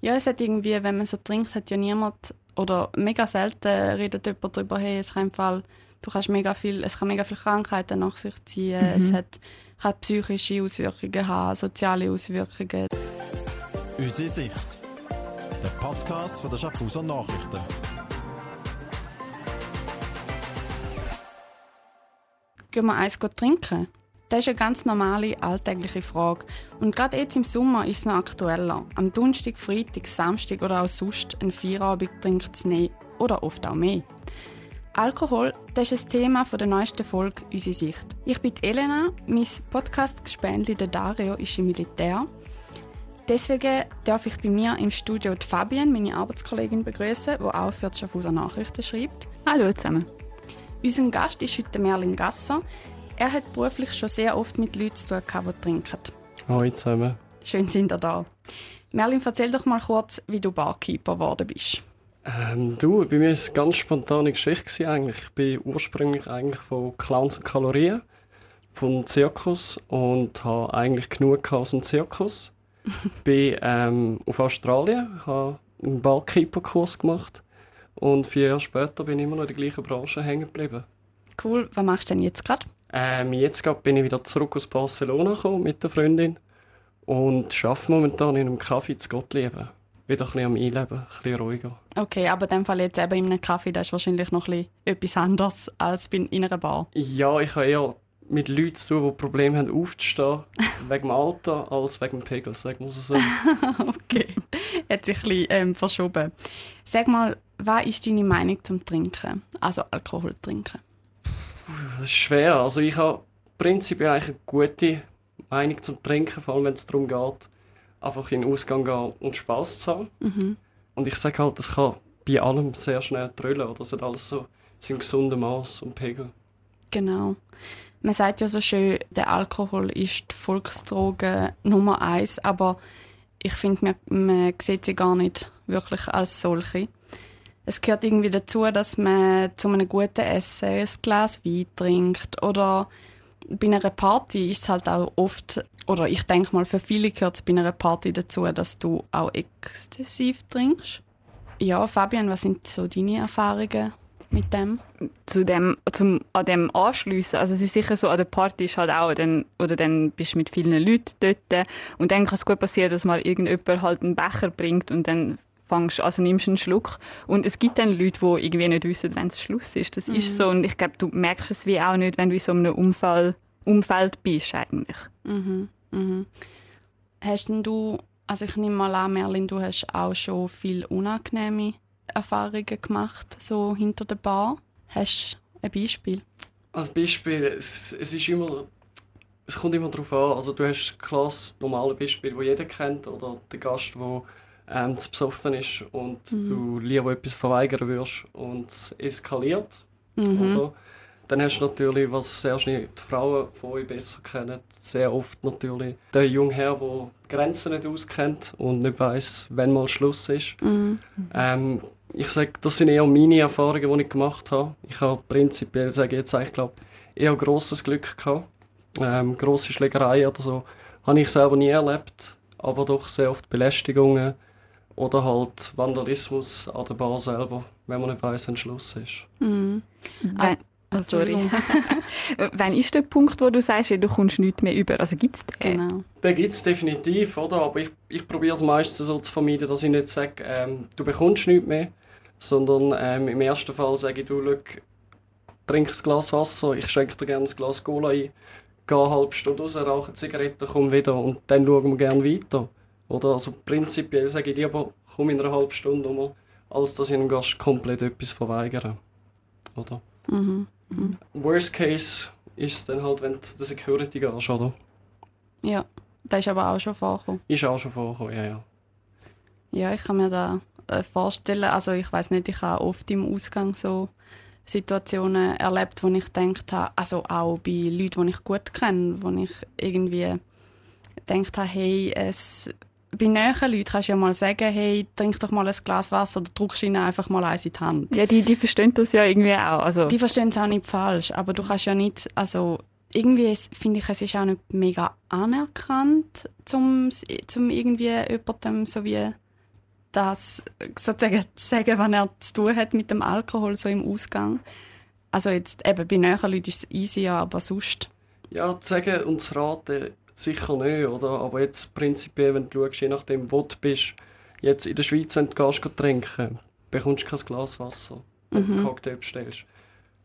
Ja, es hat irgendwie, wenn man so trinkt, hat ja niemand oder mega selten redet jemand darüber, hey, es kann Fall, du kannst mega viel, es kann mega viele Krankheiten nach sich ziehen, mhm. es hat, kann psychische Auswirkungen haben, soziale Auswirkungen. Unsere Sicht. Der Podcast von der Schaffhauser Nachrichten. Gehen wir eins trinken? Das ist eine ganz normale, alltägliche Frage. Und gerade jetzt im Sommer ist es noch aktueller. Am Donnerstag, Freitag, Samstag oder auch sonst ein Feierabend trinkt es nicht oder oft auch mehr. Alkohol, das ist ein Thema der neuesten Folge «Unsere Sicht». Ich bin Elena, mein Podcast-Gespendli Dario ist im Militär. Deswegen darf ich bei mir im Studio die Fabienne, meine Arbeitskollegin, begrüßen, die auch für die Schaffhauser Nachrichten schreibt. Hallo zusammen. Unser Gast ist heute Merlin Gasser. Er hat beruflich schon sehr oft mit Leuten zu tun, die trinken. Hallo zusammen. Schön sind ihr da. Merlin, erzähl doch mal kurz, wie du Barkeeper geworden bist. Ähm, du, bei mir war es eine ganz spontane Geschichte. Eigentlich. Ich bin ursprünglich eigentlich von Clowns und Kalorien, vom Zirkus und habe eigentlich genug aus dem Zirkus. bin ähm, auf Australien, habe einen Barkeeper-Kurs gemacht und vier Jahre später bin ich immer noch in der gleichen Branche hängen geblieben. Cool. Was machst du denn jetzt gerade? Ähm, jetzt bin ich wieder zurück aus Barcelona gekommen mit der Freundin und arbeite momentan in einem Kaffee zu Gottlieben. Wieder ein bisschen am Einleben, ein bisschen ruhiger. Okay, aber in dem Fall jetzt eben in einem Kaffee, das ist wahrscheinlich noch ein etwas anderes als in einer Bar. Ja, ich habe eher mit Leuten zu tun, die Probleme haben aufzustehen, wegen dem Alter, als wegen dem Pegel, sagen wir es so. okay, hat sich ein bisschen ähm, verschoben. Sag mal, was ist deine Meinung zum Trinken, also Alkohol trinken? Das ist schwer. Also ich habe prinzipiell eigentlich eine gute Meinung zum Trinken, vor allem wenn es darum geht, einfach in den Ausgang gehen und Spass zu haben. Mhm. Und ich sage halt, das kann bei allem sehr schnell trüllen. Oder? Das hat alles so sein gesunden Maß und Pegel. Genau. Man sagt ja so schön, der Alkohol ist die Volksdroge Nummer eins, aber ich finde, man, man sieht sie gar nicht wirklich als solche es gehört irgendwie dazu, dass man zu einem guten Essen ein Glas Wein trinkt oder bei einer Party ist es halt auch oft, oder ich denke mal, für viele gehört es bei einer Party dazu, dass du auch exzessiv trinkst. Ja, Fabian, was sind so deine Erfahrungen mit dem? Zu dem, zum, an dem anschliessen. Also es ist sicher so, an der Party ist halt auch, dann, oder dann bist du mit vielen Leuten dort und dann kann es gut passieren, dass mal irgendjemand halt einen Becher bringt und dann fängst, also nimmst einen Schluck. Und es gibt dann Leute, die irgendwie nicht wissen, wenn es Schluss ist. Das mhm. ist so. Und ich glaube, du merkst es wie auch nicht, wenn du in so einem Umfall, Umfeld bist eigentlich. Mhm. Mhm. Hast denn du, also ich nehme mal an, Merlin, du hast auch schon viele unangenehme Erfahrungen gemacht, so hinter der Bar. Hast du ein Beispiel? Als Beispiel, es, es ist immer es kommt immer darauf an. Also du hast klar das normale Beispiel, das jeder kennt, oder der Gast, der ähm, zu besoffen ist und mhm. du lieber etwas verweigern würdest und es eskaliert. Mhm. Oder? Dann hast du natürlich, was sehr schnell die Frauen von euch besser kennen, sehr oft natürlich den jungen Herr, der die Grenzen nicht auskennt und nicht weiß, wann mal Schluss ist. Mhm. Ähm, ich sage, das sind eher meine Erfahrungen, die ich gemacht habe. Ich habe prinzipiell, sage ich jetzt, ich glaube, eher grosses Glück gehabt. Ähm, grosse Schlägereien oder so habe ich selber nie erlebt, aber doch sehr oft Belästigungen oder halt Vandalismus an der Bar selber, wenn man nicht weiss, wann Schluss ist. Mhm. Ah, oh, sorry. Wann ist der Punkt, wo du sagst, du kommst nichts mehr über? Also gibt es den? Genau. Den gibt es definitiv, oder? aber ich, ich probiere es meistens so zu vermeiden, dass ich nicht sage, ähm, du bekommst nichts mehr, sondern ähm, im ersten Fall sage ich, du, schau, trink ein Glas Wasser, ich schenke dir gerne ein Glas Cola ein, gehe eine halbe Stunde raus, rauche eine Zigarette, komm wieder und dann schauen wir gerne weiter. Oder? Also prinzipiell sage ich lieber, komm in einer halben Stunde um, als dass ich einem Gast komplett etwas verweigere. Oder? Mhm. Mhm. Worst case ist es dann halt, wenn du der Security gehst, oder? Ja, das ist aber auch schon vorgekommen. Ist auch schon vorgekommen, ja, ja. Ja, ich kann mir da äh, vorstellen, also ich weiß nicht, ich habe oft im Ausgang so Situationen erlebt, wo ich gedacht habe, also auch bei Leuten, die ich gut kenne, wo ich irgendwie gedacht habe, hey, es bei näheren Leuten kannst du ja mal sagen, hey, trink doch mal ein Glas Wasser oder drückst ihnen einfach mal eins in die Hand. Ja, die, die verstehen das ja irgendwie auch. Also. Die verstehen es auch nicht falsch, aber du kannst ja nicht, also irgendwie finde ich, es ist auch nicht mega anerkannt, zum, zum irgendwie jemandem so wie das sozusagen zu sagen, was er zu tun hat mit dem Alkohol so im Ausgang. Also jetzt eben bei näheren Leuten ist es easy, ja, aber sonst. Ja, zu sagen und zu raten sicher nicht, oder? Aber jetzt prinzipiell, wenn du schaust, je nachdem, wo du bist, jetzt in der Schweiz, wenn du gehst, trinken bekommst du kein Glas Wasser, wenn du einen Cocktail bestellst.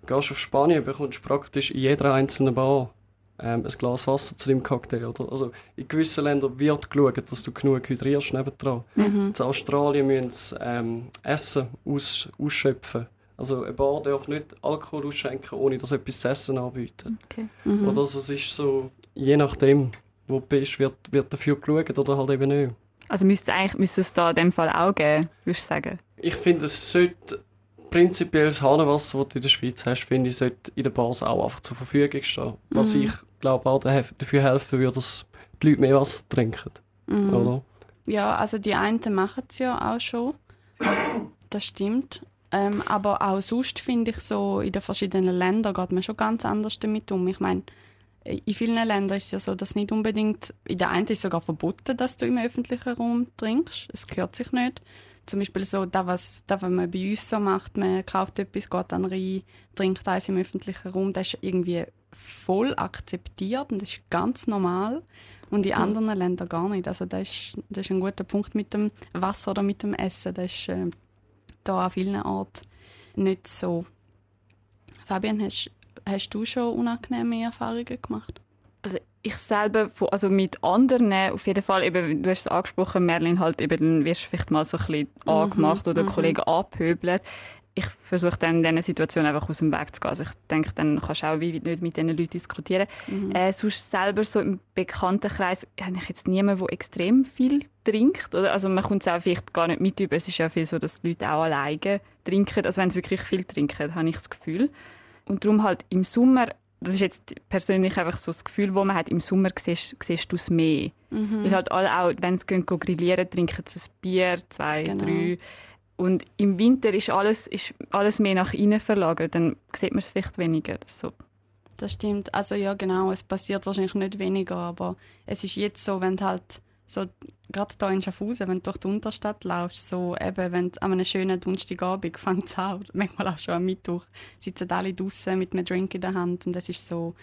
Gehst auf Spanien, bekommst du praktisch in jeder einzelnen Bar ähm, ein Glas Wasser zu deinem Cocktail. Oder? Also in gewissen Ländern wird geschaut, dass du genug hydrierst nebendran. Mhm. In Australien müssen sie ähm, Essen aus, ausschöpfen. Also eine Bar darf nicht Alkohol ausschenken, ohne dass etwas zu essen anbieten. Okay. Mhm. Oder also es ist so, je nachdem, wo du bist, wird, wird dafür geschaut oder halt eben nicht. Also müsste es müsste es da in dem Fall auch geben, würdest du sagen? Ich finde, es sollte prinzipiell das Hahnenwasser, das du in der Schweiz hast, finde ich, sollte in den Bars auch einfach zur Verfügung stehen. Was Mhm. ich glaube auch daf- dafür helfen würde, dass die Leute mehr Wasser trinken. Mhm. Oder? Ja, also die einen machen es ja auch schon. Das stimmt. Ähm, aber auch sonst finde ich so, in den verschiedenen Ländern geht man schon ganz anders damit um. Ich meine, in vielen Ländern ist es ja so, dass nicht unbedingt, in der einen ist es sogar verboten, dass du im öffentlichen Raum trinkst. Es gehört sich nicht. Zum Beispiel so, das, was, das, was man bei uns so macht, man kauft etwas, geht dann rein, trinkt eins im öffentlichen Raum, das ist irgendwie voll akzeptiert und das ist ganz normal. Und in anderen Ländern gar nicht. Also das ist, das ist ein guter Punkt mit dem Wasser oder mit dem Essen. Das ist äh, da an vielen Orten nicht so. Fabian, hast, hast du schon unangenehme Erfahrungen gemacht? Also ich selber, also mit anderen, auf jeden Fall, eben, du hast es angesprochen, Merlin, halt eben, dann wirst du vielleicht mal so ein bisschen angemacht oder mhm. Kollegen angepöbelt. Ich versuche dann in diesen Situationen einfach aus dem Weg zu gehen. Also ich denke, dann kannst du auch wie nicht mit diesen Leuten diskutieren. Äh, sonst selber so im Bekanntenkreis habe ich jetzt niemanden, der extrem viel trinkt. Oder? Also man kommt es auch vielleicht gar nicht mit über. Es ist ja viel so, dass die Leute auch alleine trinken. Also wenn sie wirklich viel trinken, habe ich das Gefühl. Und darum halt im Sommer, das ist jetzt persönlich einfach so das Gefühl, wo man hat, im Sommer siehst, siehst du es mehr. Mhm. Weil halt alle auch, wenn sie gehen, grillieren, trinken sie ein Bier, zwei, Genau. drei. Und im Winter ist alles, ist alles mehr nach innen verlagert. Dann sieht man es vielleicht weniger. So. Das stimmt. Also ja, genau. Es passiert wahrscheinlich nicht weniger, aber es ist jetzt so, wenn du halt so gerade hier in Schaffhausen, wenn du durch die Unterstadt laufst, so eben, wenn du an einem schönen Donnerstagabend fängt es an, manchmal auch schon am Mittwoch, sitzen alle draußen mit einem Drink in der Hand und es ist so,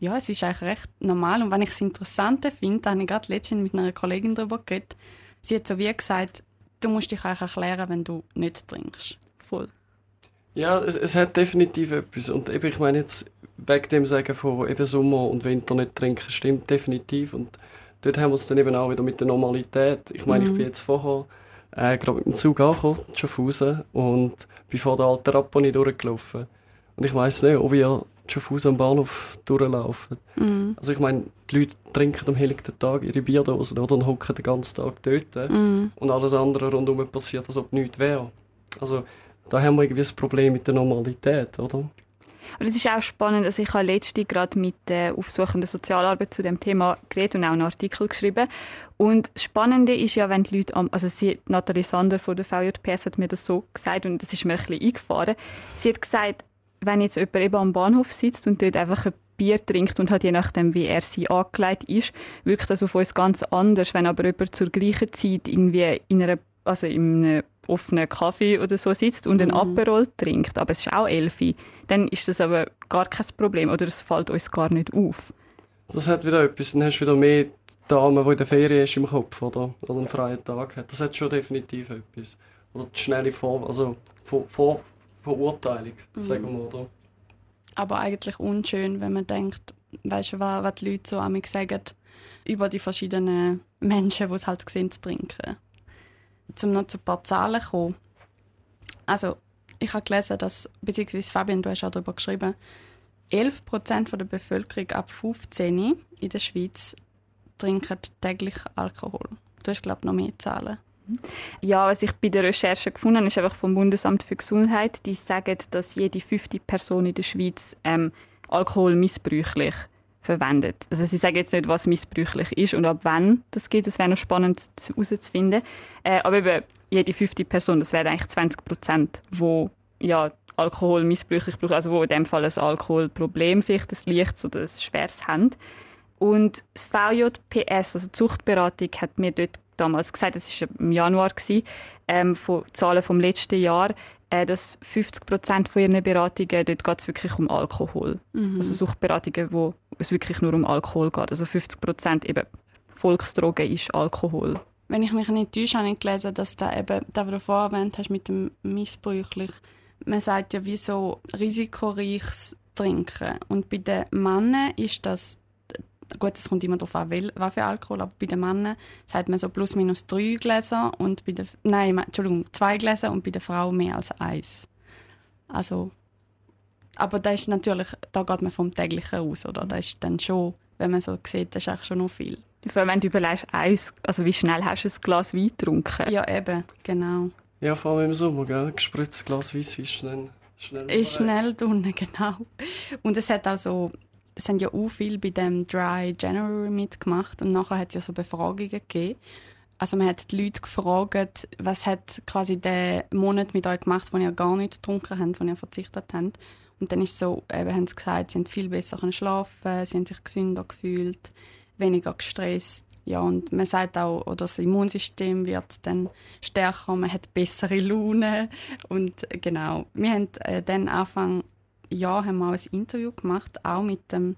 ja, es ist eigentlich recht normal und wenn ich es interessant finde, habe ich gerade letztens mit einer Kollegin darüber geredet, sie hat so wie gesagt, du musst dich eigentlich erklären, wenn du nicht trinkst. Voll. Ja, es, es hat definitiv etwas. Und eben, ich meine jetzt, wegen dem Sagen von eben Sommer und Winter nicht trinken, stimmt definitiv. Und dort haben wir es dann eben auch wieder mit der Normalität. Ich meine, ich Mhm. bin jetzt vorher äh, gerade mit dem Zug angekommen, Schaffhausen, und bin vor der alten Rapponi durchgelaufen. Und ich weiss nicht, ob ihr Schaffhausen am Bahnhof durchlaufen. Mhm. Also ich meine, die Leute trinken am helllichten Tag ihre Bierdosen oder und hocken den ganzen Tag dort. Mhm. Und alles andere rundum passiert, als ob nichts wäre. Also da haben wir irgendwie ein Problem mit der Normalität, oder? Und es ist auch spannend, also ich habe letztens gerade mit der aufsuchenden Sozialarbeit zu dem Thema geredet und auch einen Artikel geschrieben. Und das Spannende ist ja, wenn die Leute, am, also sie, Nathalie Sander von der VJPS hat mir das so gesagt und das ist mir ein bisschen eingefahren. Sie hat gesagt, wenn jetzt jemand eben am Bahnhof sitzt und dort einfach ein Bier trinkt und halt je nachdem, wie er sie angelegt ist, wirkt das auf uns ganz anders. Wenn aber jemand zur gleichen Zeit irgendwie in einer, also in einem offenen Kaffee oder so sitzt und einen Aperol trinkt, aber es ist auch Elfi, dann ist das aber gar kein Problem oder es fällt uns gar nicht auf. Das hat wieder etwas, dann hast du wieder mehr Damen, die in der Ferien ist im Kopf, oder? Oder einen freien Tag hat. Das hat schon definitiv etwas. Oder die schnelle Vor also Vor Vor Verurteilung, sagen wir, oder? aber eigentlich unschön, wenn man denkt, weißt du, was, was die Leute so an mich sagen über die verschiedenen Menschen, die es halt sehen, trinken. Zum noch zu ein paar Zahlen kommen. Also, ich habe gelesen, dass, beziehungsweise Fabian, du hast auch darüber geschrieben, 11% der Bevölkerung ab 15 in der Schweiz trinken täglich Alkohol. Du hast, glaube ich, noch mehr Zahlen. Ja, was ich bei der Recherche gefunden habe, ist einfach vom Bundesamt für Gesundheit. Die sagen, dass jede fünfte Person in der Schweiz ähm, Alkohol missbräuchlich verwendet. Also sie sagen jetzt nicht, was missbräuchlich ist und ab wann das geht. Das wäre noch spannend zu- herauszufinden. Äh, aber eben jede fünfte Person, das wären eigentlich 20 Prozent, wo ja Alkohol missbräuchlich brauchen, also wo in dem Fall ein Alkoholproblem vielleicht ein leichtes oder ein schweres haben. Und das VJPS, also die Zuchtberatung, hat mir dort damals gesagt, das war im Januar, gewesen, ähm, von Zahlen vom letzten Jahr, äh, dass 50 Prozent von ihren Beratungen, dort geht es wirklich um Alkohol. Mhm. Also Suchtberatungen, wo es wirklich nur um Alkohol geht. Also 50 Prozent eben Volksdroge ist Alkohol. Wenn ich mich nicht täusche, habe ich gelesen, dass da eben, das, was du vorher erwähnt hast mit dem Missbräuchlich, man sagt ja, wie so risikoreiches Trinken. Und bei den Männern ist das, gut, es kommt immer darauf an, wel- was für Alkohol, aber bei den Männern sagt man so plus minus drei Gläser und bei den, nein, Entschuldigung, zwei Gläser und bei der Frau mehr als eins. Also, aber da ist natürlich, da geht man vom täglichen aus, oder? Da ist dann schon, wenn man so sieht, das ist eigentlich schon noch viel. Vor allem, wenn du überlegst, eins, also wie schnell hast du ein Glas Wein getrunken? Ja, eben, genau. Ja, vor allem im Sommer, gell? Gespritztes Glas Weisswein schnell. schnell Ist schnell drinnen, genau. Und es hat auch so, es haben ja auch viel bei dem Dry January mitgemacht und nachher hat es ja so Befragungen gegeben. Also man hat die Leute gefragt, was hat quasi der Monat mit euch gemacht, wo ihr gar nicht getrunken habt, wo ihr verzichtet habt. Und dann ist so, eben haben sie gesagt, sie haben viel besser schlafen, sie haben sich gesünder gefühlt, weniger gestresst. Ja, und man sagt auch, oder das Immunsystem wird dann stärker, man hat bessere Laune. Und genau, wir haben äh, dann Anfang Jahr haben wir auch ein Interview gemacht, auch mit dem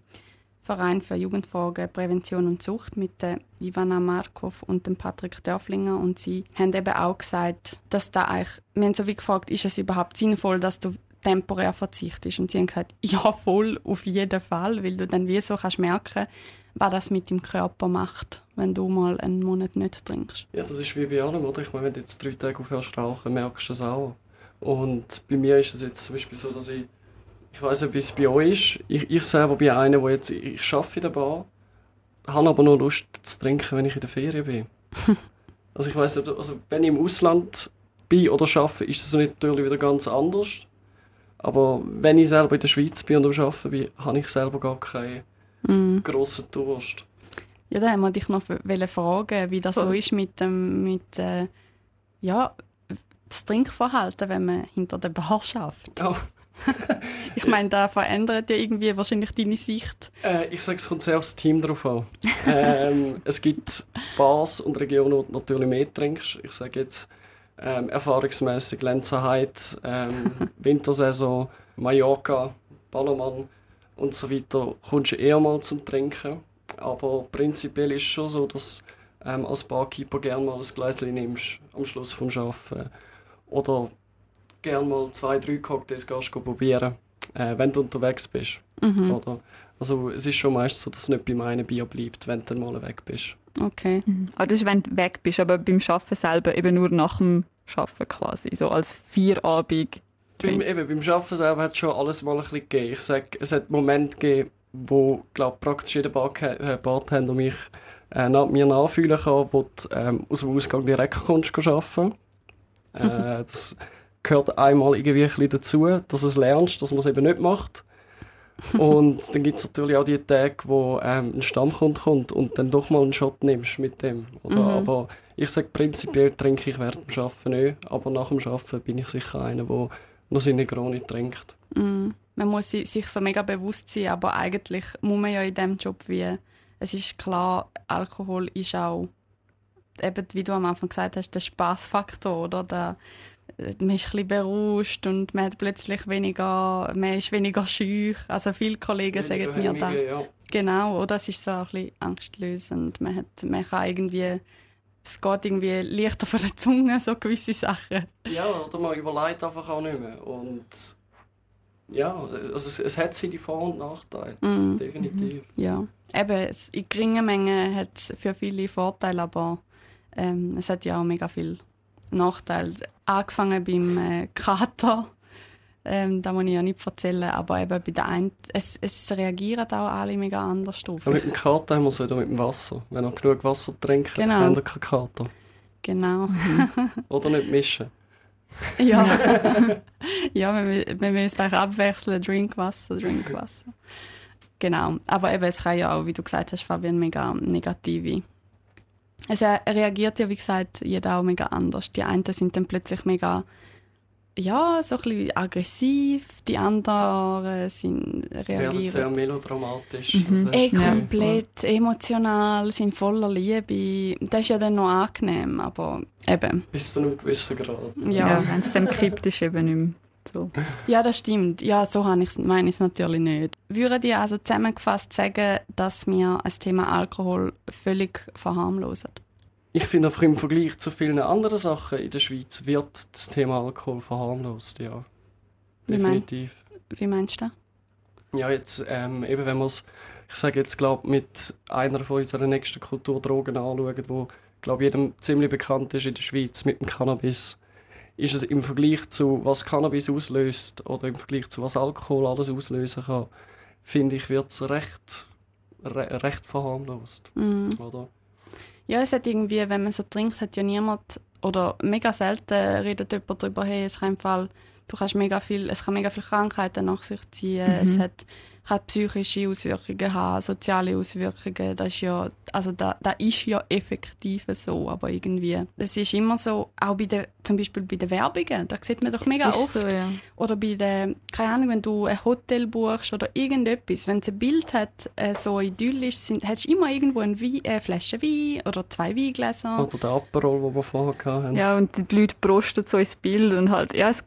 Verein für Jugendfragen, Prävention und Sucht mit der Ivana Markov und dem Patrick Dörflinger und sie haben eben auch gesagt, dass da eigentlich, wir haben so wie gefragt, ist es überhaupt sinnvoll, dass du temporär verzichtest und sie haben gesagt, ja voll, auf jeden Fall, weil du dann wie so kannst merken, was das mit dem Körper macht, wenn du mal einen Monat nicht trinkst. Ja, das ist wie bei allem, oder? Ich meine, wenn du jetzt drei Tage aufhörst rauchen, merkst du das auch. Und bei mir ist es jetzt zum Beispiel so, dass ich, ich weiß nicht, wie es bei euch ist. Ich, ich selber bin einer, wo jetzt, ich, arbeite in der Bar, habe aber nur Lust zu trinken, wenn ich in der Ferien bin. also ich weiß nicht, also wenn ich im Ausland bin oder arbeite, ist es natürlich wieder ganz anders. Aber wenn ich selber in der Schweiz bin und am Arbeiten bin, habe ich selber gar keinen Mm. grossen Durst. Ja, da haben wir dich noch fragen, wie das so ist mit dem, mit, äh, ja, das Trinkverhalten, wenn man hinter der Bar schafft. Ja. Ich meine, da verändert ja irgendwie wahrscheinlich deine Sicht. Äh, ich sage, es kommt sehr aufs Team drauf an. ähm, es gibt Bars und Regionen, wo du natürlich mehr trinkst. Ich sage jetzt ähm, erfahrungsmäßig Lenzerheide, ähm, Wintersaison, Mallorca, Ballermann und so weiter. Kommst du eher mal zum Trinken. Aber prinzipiell ist es schon so, dass ähm, als Barkeeper gerne mal ein Gläschen nimmst am Schluss vom Arbeiten. Oder gerne mal zwei, drei Cocktails gehst probieren, äh, wenn du unterwegs bist. Mhm. Oder? Also es ist schon meistens so, dass es nicht beim einen Bier bleibt, wenn du dann mal weg bist. Okay. Ah, das ist, wenn du weg bist, aber beim Arbeiten selber eben nur nach dem Arbeiten quasi, so als Vierabend. Beim, eben, beim Arbeiten selber hat es schon alles mal ein bisschen gegeben. Ich sag, es hat Momente gegeben, wo glaub, praktisch jeder Bar äh, Bartender mich äh, nach mir nachfühlen kann, wo du ähm, aus dem Ausgang direkt kommst go arbeiten. Äh, das gehört einmal irgendwie ein dazu, dass es lernst, dass man es eben nicht macht. Und dann gibt es natürlich auch die Tage, wo ähm, ein Stammkunde kommt und dann doch mal einen Shot nimmst mit dem. Oder? Mhm. Aber ich sage prinzipiell trinke ich während dem Arbeiten nicht, aber nach dem Arbeiten bin ich sicher einer, der noch seine Negroni trinkt. Mm. Man muss si- sich so mega bewusst sein, aber eigentlich muss man ja in diesem Job wie, es ist klar, Alkohol ist auch, eben wie du am Anfang gesagt hast, der Spaßfaktor, oder? Der, man ist ein bisschen berauscht und man hat plötzlich weniger, man ist weniger schüch. Also viele Kollegen sagen mir da. Ja. Genau, oder? Es ist so ein bisschen angstlösend. Man, hat, man kann irgendwie, es geht irgendwie leichter von der Zunge, so gewisse Sachen. ja, oder man überlegt einfach auch nicht mehr. Und ja, also es, es hat seine Vor- und Nachteile, Mm. definitiv. Ja, eben, in geringen Mengen hat es für viele Vorteile, aber ähm, es hat ja auch mega viele Nachteile. Angefangen beim äh, Kater, ähm, da muss ich ja nicht erzählen, aber eben bei der einen, es, es reagieren auch alle mega anders drauf. Ja, mit dem Kater haben wir es wieder mit dem Wasser. Wenn ihr genug Wasser trinkt, Genau. dann habt ihr keinen Kater. Genau. Oder nicht mischen. ja, ja wir, wir müssen eigentlich abwechseln, Drinkwasser, Drinkwasser. Genau, aber eben, es kann ja auch, wie du gesagt hast, Fabian, mega negative. Es äh, reagiert ja, wie gesagt, jeder auch mega anders. Die einen sind dann plötzlich mega ja, so ein bisschen aggressiv, die anderen sind Werden sehr reagieren. melodramatisch. Mhm. Also, Eh, Ja. komplett emotional, sind voller Liebe. Das ist ja dann noch angenehm, aber eben. Bis zu einem gewissen Grad. Ja. Ja, wenn es dann kippt, ist eben nicht mehr so. Ja, das stimmt. Ja, so habe ich's- meine ich es natürlich nicht. Würden die also zusammengefasst sagen, dass wir das Thema Alkohol völlig verharmlosen? Ich finde einfach im Vergleich zu vielen anderen Sachen in der Schweiz wird das Thema Alkohol verharmlost, ja. Wie mein- Definitiv. Wie meinst du das? Ja, jetzt ähm, eben, wenn man es, ich sage jetzt, glaube mit einer von unseren nächsten Kulturdrogen anschauen, wo, glaube jedem ziemlich bekannt ist in der Schweiz mit dem Cannabis, ist es im Vergleich zu, was Cannabis auslöst oder im Vergleich zu, was Alkohol alles auslösen kann, finde ich, wird es recht, re, recht verharmlost, Mhm. oder? Ja, es hat irgendwie, wenn man so trinkt, hat ja niemand, oder mega selten redet jemand darüber, hey, es kann im Fall, du kannst mega viel, es kann mega viele Krankheiten nach sich ziehen, Mhm. es hat, kann psychische Auswirkungen haben, soziale Auswirkungen, das ist ja, also da, da ist ja effektiv so, aber irgendwie, es ist immer so, auch bei der, zum Beispiel bei den Werbungen, da sieht man doch mega ist oft, so, ja. oder bei der, keine Ahnung, wenn du ein Hotel buchst oder irgendetwas, wenn es ein Bild hat, äh, so idyllisch, sind, hast du immer irgendwo eine Wein, äh, Flasche Wein oder zwei Weingläser. Oder der Aperol, den wir vorher hatten. Ja, und die Leute brosten so ins Bild und halt, ja, es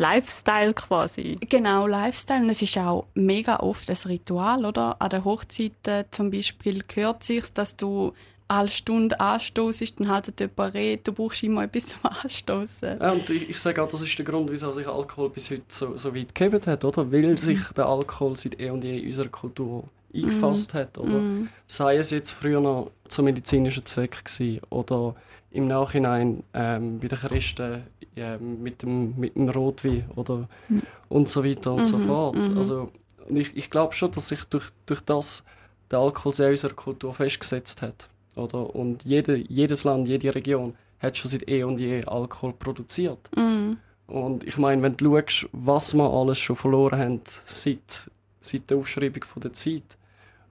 Lifestyle quasi. Genau, Lifestyle. Und es ist auch mega oft ein Ritual, oder? An den Hochzeiten zum Beispiel gehört sich, dass du alle Stunde anstoßest, dann haltet jemand Rede, du brauchst immer etwas zum Anstoßen. Ja, und ich, ich sage auch, das ist der Grund, wieso sich Alkohol bis heute so, so weit gegeben hat, oder? Weil sich der Alkohol seit eh und je in unserer Kultur eingefasst hat, oder? Mhm. Sei es jetzt früher noch zum medizinischen Zweck gewesen, oder im Nachhinein ähm, bei den Christen ähm, mit, dem, mit dem Rotwein oder Mhm. und so weiter und so Mhm, fort. mhm. Also und ich, ich glaube schon, dass sich durch, durch das der Alkohol sehr in unserer Kultur festgesetzt hat. Oder? Und jede, jedes Land, jede Region hat schon seit eh und je Alkohol produziert. Mhm. Und ich meine, wenn du schaust, was wir alles schon verloren haben seit, seit der Aufschreibung von der Zeit,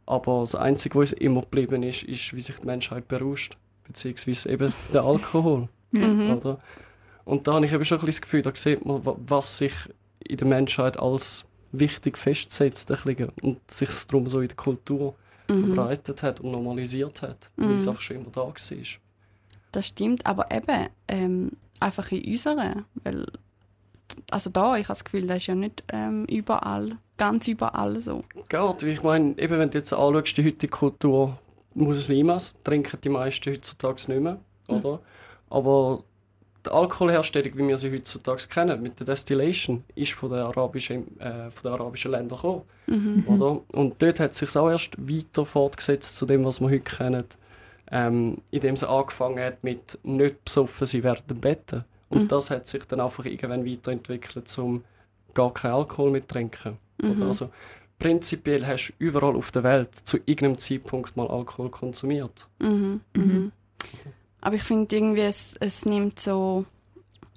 aber das Einzige, was uns immer geblieben ist, ist, wie sich die Menschheit berauscht, beziehungsweise eben der Alkohol, Mhm. oder? Und da habe ich eben schon ein bisschen das Gefühl, da sieht man, wa- was sich in der Menschheit als wichtig bisschen, und sich es darum so in der Kultur Mhm. verbreitet hat und normalisiert hat, weil es Mhm. einfach schon immer da war. Das stimmt, aber eben ähm, einfach in unserer, weil also da, ich habe das Gefühl, das ist ja nicht ähm, überall, ganz überall so. Wie ich meine, eben wenn du jetzt anschaust, die heutige Kultur Muslimas trinken die meisten heutzutage nicht mehr, oder? Aber die Alkoholherstellung, wie wir sie heutzutage kennen, mit der Destillation, ist von den arabischen, äh, von den arabischen Ländern gekommen, Mhm. oder? Und dort hat es sich auch erst weiter fortgesetzt zu dem, was wir heute kennen, ähm, indem sie angefangen hat mit nicht besoffen während dem Betten. Und Mhm. das hat sich dann einfach irgendwann weiterentwickelt, zum gar keinen Alkohol mehr zu trinken. Mhm. Also, prinzipiell hast du überall auf der Welt zu irgendeinem Zeitpunkt mal Alkohol konsumiert. Mhm. Mhm. Aber ich finde irgendwie, es, es nimmt so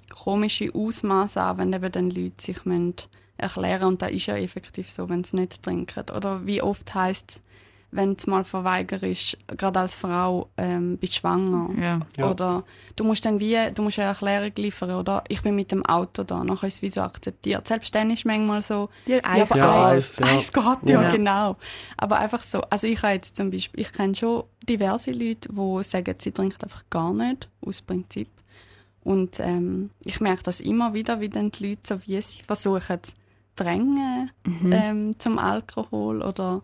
komische Ausmaße an, wenn eben dann Leute sich müssen erklären und das ist ja effektiv so, wenn sie nicht trinken. Oder wie oft heißt wenn du mal verweigerst, gerade als Frau, ähm, bist schwanger. Ja. Ja. Oder du musst dann wie, du musst eine Erklärung liefern, oder? Ich bin mit dem Auto da, nachher ist es wie so akzeptiert. Selbst dann ist manchmal so, Ja, aber Ja, eins, ja. eins geht, ja, Ja. genau. Aber einfach so, also ich habe jetzt zum Beispiel, ich kenne schon diverse Leute, die sagen, sie trinken einfach gar nicht, aus Prinzip. Und ähm, ich merke das immer wieder, wie dann die Leute so wie sie versuchen, drängen Mhm. ähm, zum Alkohol oder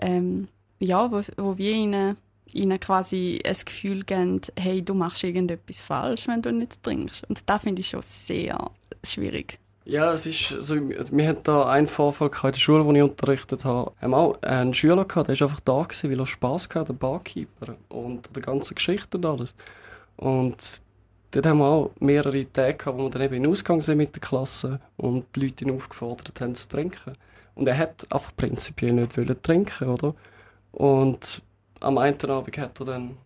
ähm, ja, wo, wo wir ihnen, ihnen quasi ein Gefühl geben, hey, du machst irgendetwas falsch, wenn du nicht trinkst. Und das finde ich schon sehr schwierig. Ja, es ist so, wir hatten da einen Vorfall in der Schule, wo ich unterrichtet habe. Wir haben auch einen Schüler gehabt, der war einfach da, gewesen, weil er Spass hatte, der Barkeeper. Und der ganze Geschichte und alles. Und dort haben wir auch mehrere Tage gehabt, wo wir dann eben in Ausgang sind mit der Klasse und die Leute ihn aufgefordert haben zu trinken. Und er hat einfach prinzipiell nicht wollen trinken, oder? Und am einen Abend hat er dann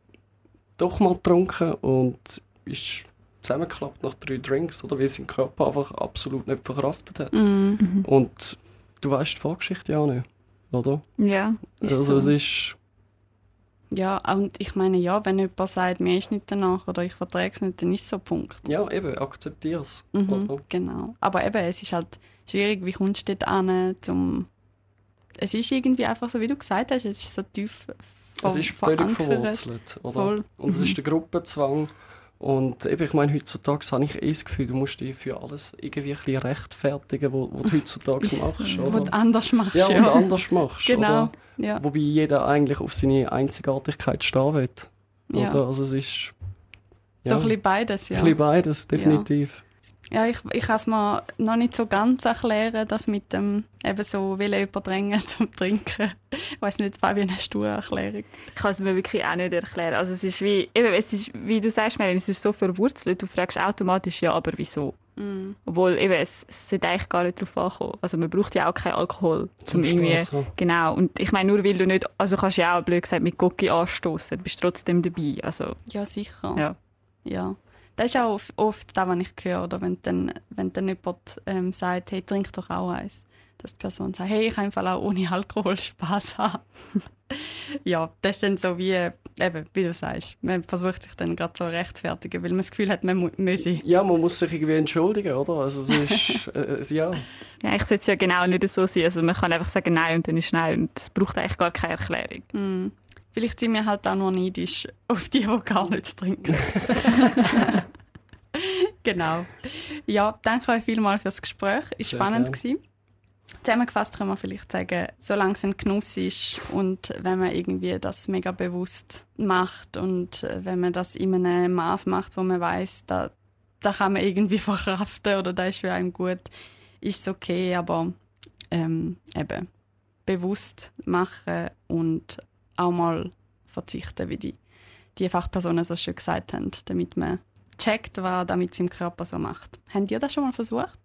doch mal getrunken und ist zusammengeklappt nach drei Drinks, oder? Weil sein Körper einfach absolut nicht verkraftet hat. Mm. Mhm. Und du weißt die Vorgeschichte ja auch nicht, oder? Ja, ist also so. es ist... Ja, und ich meine, ja, wenn jemand sagt, mir ist nicht danach oder ich verträge es nicht, dann ist so ein Punkt. Ja, eben, akzeptiere es. Mhm, genau. Aber eben, es ist halt schwierig, wie kommst du dort an, zum... Es ist irgendwie einfach so, wie du gesagt hast, es ist so tief Es ist völlig verankert. verwurzelt. Oder? Voll. Und es Mhm. ist der Gruppenzwang. Und eben, ich meine, heutzutage habe ich eh das Gefühl, du musst dich für alles irgendwie ein bisschen rechtfertigen, was du heutzutage machst. Oder? Was du anders machst, ja, ja. und anders machst. genau. Oder? Ja. Wobei jeder eigentlich auf seine Einzigartigkeit stehen will. Ja. Oder? Also es ist So ein bisschen beides, ja. ein bisschen beides, definitiv. Ja, ich, ich kann es mir noch nicht so ganz erklären, das mit dem eben so Willen überdrängen zum Trinken. Ich weiß nicht, Fabian, hast du eine Erklärung? Ich kann es mir wirklich auch nicht erklären. Also es ist wie, eben, es ist, wie du sagst, Melanie, es ist so verwurzelt. Du fragst automatisch, ja, aber wieso? Mm. Obwohl eben, es, es sollte eigentlich gar nicht darauf ankommen. Also man braucht ja auch keinen Alkohol, zum irgendwie... Spaß haben. Genau, und ich meine, nur weil du nicht... Also kannst du ja auch, blöd gesagt, mit Gocki anstoßen, du bist trotzdem dabei. Also, Ja, sicher. ja. Ja. Das ist auch oft- das, was ich höre, oder wenn dann, wenn dann jemand ähm, sagt, hey, trink doch auch eins. Dass die Person sagt, hey, ich kann im Fall auch ohne Alkohol Spaß haben. ja, das ist dann so wie, eben, wie du sagst, man versucht sich dann gerade so zu rechtfertigen, weil man das Gefühl hat, man mu müsse. Ja, man muss sich irgendwie entschuldigen, oder? Also es ist, äh, es- ja. Ja, ich sollte es ja genau nicht so sein. Also man kann einfach sagen Nein und dann ist Nein. Und es braucht eigentlich gar keine Erklärung. Mm. Vielleicht sind wir halt auch nur neidisch auf die, die gar nicht trinken. genau. Ja, danke euch vielmals fürs Gespräch. Ist Sehr spannend gewesen. Zusammengefasst können wir vielleicht sagen, solange es ein Genuss ist und wenn man irgendwie das mega bewusst macht und äh, wenn man das in einem Maß macht, wo man weiß, da, da kann man irgendwie verkraften oder da ist für einen gut, ist es okay, aber ähm, eben bewusst machen und auch mal verzichten, wie die, die Fachpersonen so schön gesagt haben, damit man checkt, was damit im Körper so macht. Habt ihr das schon mal versucht?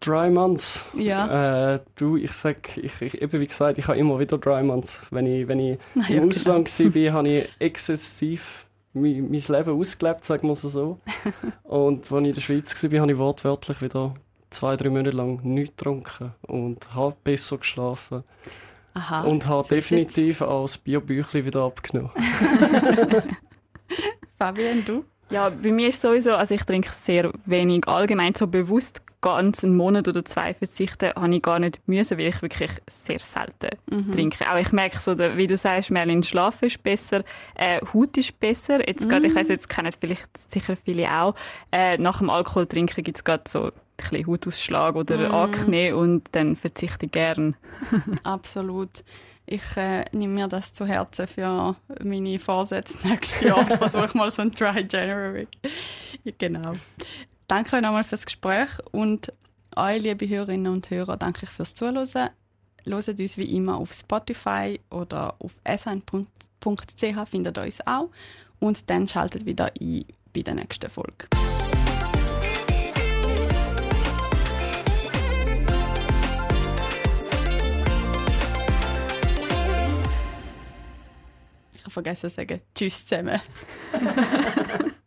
Dry Months. Ja. Äh, du, ich sag, ich, ich, eben wie gesagt, ich habe immer wieder Dry Months. Wenn ich, wenn ich Naja, im genau. Ausland war, habe ich exzessiv mein, mein Leben ausgelebt, sagen wir es so. Und als ich in der Schweiz war, habe ich wortwörtlich wieder zwei, drei Monate lang nichts getrunken und habe besser geschlafen. Aha. und habe definitiv auch das Bierbüchlein wieder abgenommen. Fabian, du? Ja, bei mir ist sowieso, also ich trinke sehr wenig. Allgemein so bewusst ganz einen Monat oder zwei verzichten, habe ich gar nicht müssen, weil ich wirklich sehr selten Mhm. trinke. Auch ich merke so, wie du sagst, Merlin, Schlafen ist besser, äh, Haut ist besser. Jetzt gerade, ich weiß jetzt kennen vielleicht sicher viele auch. Äh, nach dem Alkohol trinken gibt es gerade so bisschen Hautausschlag oder Mhm. Akne und dann verzichte ich gern. Absolut. Ich äh, nehme mir das zu Herzen für meine Vorsätze nächstes Jahr. Ich versuche mal so ein Dry January. Ja, genau. Danke euch nochmal fürs Gespräch und euch, liebe Hörerinnen und Hörer, danke ich fürs Zuhören. Hört uns wie immer auf Spotify oder auf sn.ch, findet ihr uns auch. Und dann schaltet wieder ein bei der nächsten Folge. Vergessen zu sagen, Tschüss zusammen.